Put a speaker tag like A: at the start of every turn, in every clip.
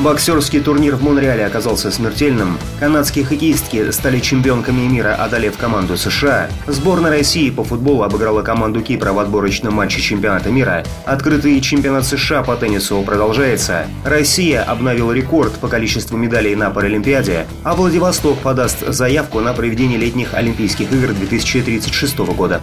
A: Боксерский турнир в Монреале оказался смертельным. Канадские хоккеистки стали чемпионками мира, одолев команду США. Сборная России по футболу обыграла команду Кипра в отборочном матче чемпионата мира. Открытый чемпионат США по теннису продолжается. Россия обновила рекорд по количеству медалей на Паралимпиаде, а Владивосток подаст заявку на проведение летних Олимпийских игр 2036 года.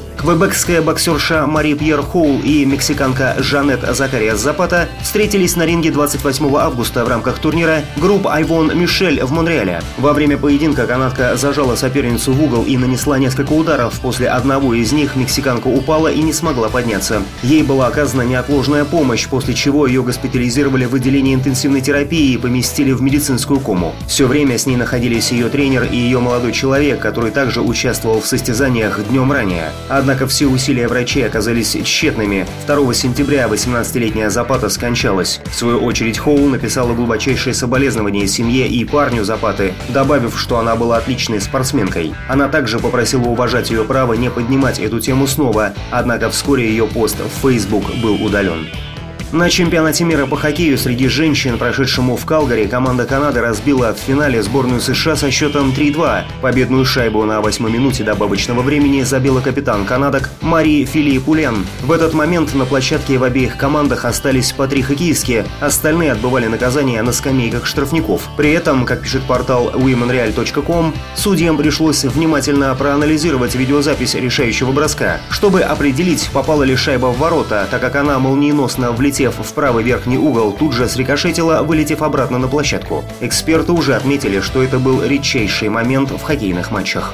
A: Квебекская боксерша Мари Пьер Хоул и мексиканка Жанет Закария Запата встретились на ринге 28 августа в рамках турнира групп Айвон Мишель в Монреале. Во время поединка канадка зажала соперницу в угол и нанесла несколько ударов. После одного из них мексиканка упала и не смогла подняться. Ей была оказана неотложная помощь, после чего ее госпитализировали в отделении интенсивной терапии и поместили в медицинскую кому. Все время с ней находились ее тренер и ее молодой человек, который также участвовал в состязаниях днем ранее. Однако Однако все усилия врачей оказались тщетными. 2 сентября 18-летняя Запата скончалась. В свою очередь Хоул написала глубочайшее соболезнование семье и парню Запаты, добавив, что она была отличной спортсменкой. Она также попросила уважать ее право не поднимать эту тему снова, однако вскоре ее пост в Facebook был удален. На чемпионате мира по хоккею среди женщин, прошедшему в Калгари, команда Канады разбила в финале сборную США со счетом 3-2. Победную шайбу на восьмой минуте добавочного времени забила капитан канадок Мари Филиппулен. В этот момент на площадке в обеих командах остались по три хоккеистки, остальные отбывали наказание на скамейках штрафников. При этом, как пишет портал womenreal.com, судьям пришлось внимательно проанализировать видеозапись решающего броска, чтобы определить, попала ли шайба в ворота, так как она молниеносно влетела влетев в правый верхний угол, тут же срикошетила, вылетев обратно на площадку. Эксперты уже отметили, что это был редчайший момент в хоккейных матчах.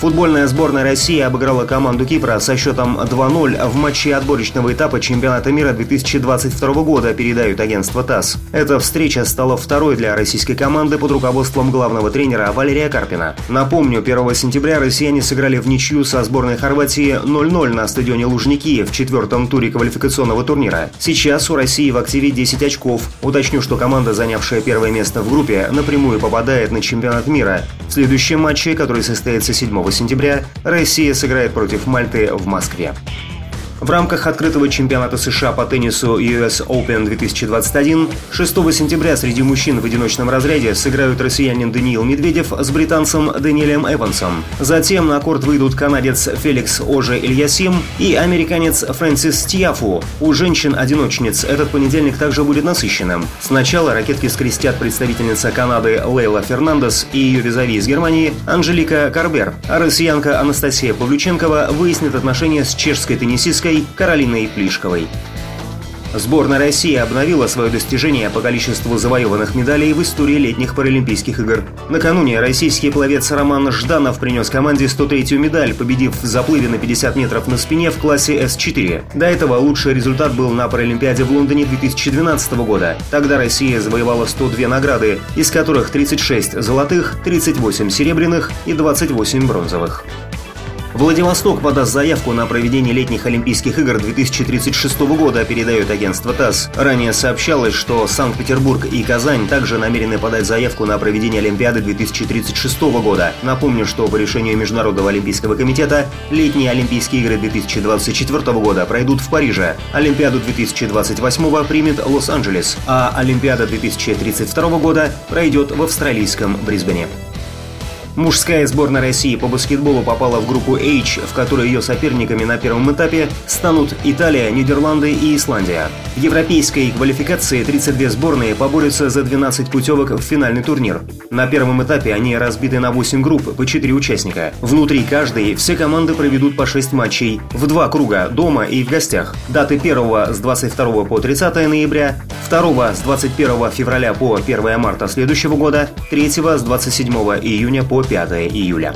A: Футбольная сборная России обыграла команду Кипра со счетом 2-0 в матче отборочного этапа чемпионата мира 2022 года, передают агентство ТАСС. Эта встреча стала второй для российской команды под руководством главного тренера Валерия Карпина. Напомню, 1 сентября россияне сыграли в ничью со сборной Хорватии 0-0 на стадионе Лужники в четвертом туре квалификационного турнира. Сейчас у России в активе 10 очков. Уточню, что команда, занявшая первое место в группе, напрямую попадает на чемпионат мира. В следующем матче, который состоится 7 сентября Россия сыграет против Мальты в Москве. В рамках открытого чемпионата США по теннису US Open 2021 6 сентября среди мужчин в одиночном разряде сыграют россиянин Даниил Медведев с британцем Даниэлем Эвансом. Затем на корт выйдут канадец Феликс Оже Ильясим и американец Фрэнсис Тиафу. У женщин-одиночниц этот понедельник также будет насыщенным. Сначала ракетки скрестят представительница Канады Лейла Фернандес и ее визави из Германии Анжелика Карбер, а россиянка Анастасия Павлюченкова выяснит отношения с чешской теннисисткой Липецкой, Каролиной Плишковой. Сборная России обновила свое достижение по количеству завоеванных медалей в истории летних Паралимпийских игр. Накануне российский пловец Роман Жданов принес команде 103-ю медаль, победив в заплыве на 50 метров на спине в классе С4. До этого лучший результат был на Паралимпиаде в Лондоне 2012 года. Тогда Россия завоевала 102 награды, из которых 36 золотых, 38 серебряных и 28 бронзовых. Владивосток подаст заявку на проведение летних Олимпийских игр 2036 года, передает агентство ТАСС. Ранее сообщалось, что Санкт-Петербург и Казань также намерены подать заявку на проведение Олимпиады 2036 года. Напомню, что по решению Международного Олимпийского комитета летние Олимпийские игры 2024 года пройдут в Париже. Олимпиаду 2028 примет Лос-Анджелес, а Олимпиада 2032 года пройдет в австралийском Брисбене. Мужская сборная России по баскетболу попала в группу H, в которой ее соперниками на первом этапе станут Италия, Нидерланды и Исландия. В европейской квалификации 32 сборные поборются за 12 путевок в финальный турнир. На первом этапе они разбиты на 8 групп по 4 участника. Внутри каждой все команды проведут по 6 матчей в два круга дома и в гостях. Даты 1 с 22 по 30 ноября, 2 с 21 февраля по 1 марта следующего года, 3 с 27 июня по 5 июля.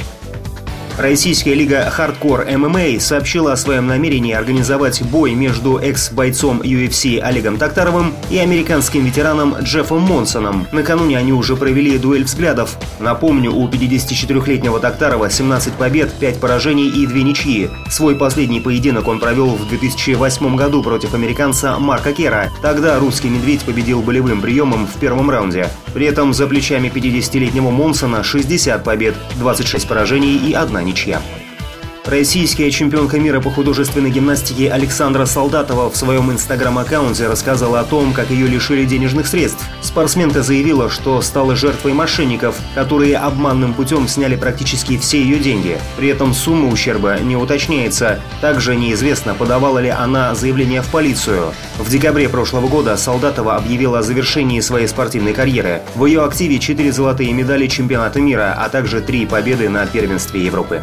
A: Российская лига «Хардкор ММА» сообщила о своем намерении организовать бой между экс-бойцом UFC Олегом Токтаровым и американским ветераном Джеффом Монсоном. Накануне они уже провели дуэль взглядов. Напомню, у 54-летнего Токтарова 17 побед, 5 поражений и 2 ничьи. Свой последний поединок он провел в 2008 году против американца Марка Кера. Тогда русский медведь победил болевым приемом в первом раунде. При этом за плечами 50-летнего Монсона 60 побед, 26 поражений и одна ничья. Российская чемпионка мира по художественной гимнастике Александра Солдатова в своем инстаграм-аккаунте рассказала о том, как ее лишили денежных средств. Спортсменка заявила, что стала жертвой мошенников, которые обманным путем сняли практически все ее деньги. При этом сумма ущерба не уточняется. Также неизвестно, подавала ли она заявление в полицию. В декабре прошлого года Солдатова объявила о завершении своей спортивной карьеры. В ее активе 4 золотые медали чемпионата мира, а также 3 победы на первенстве Европы.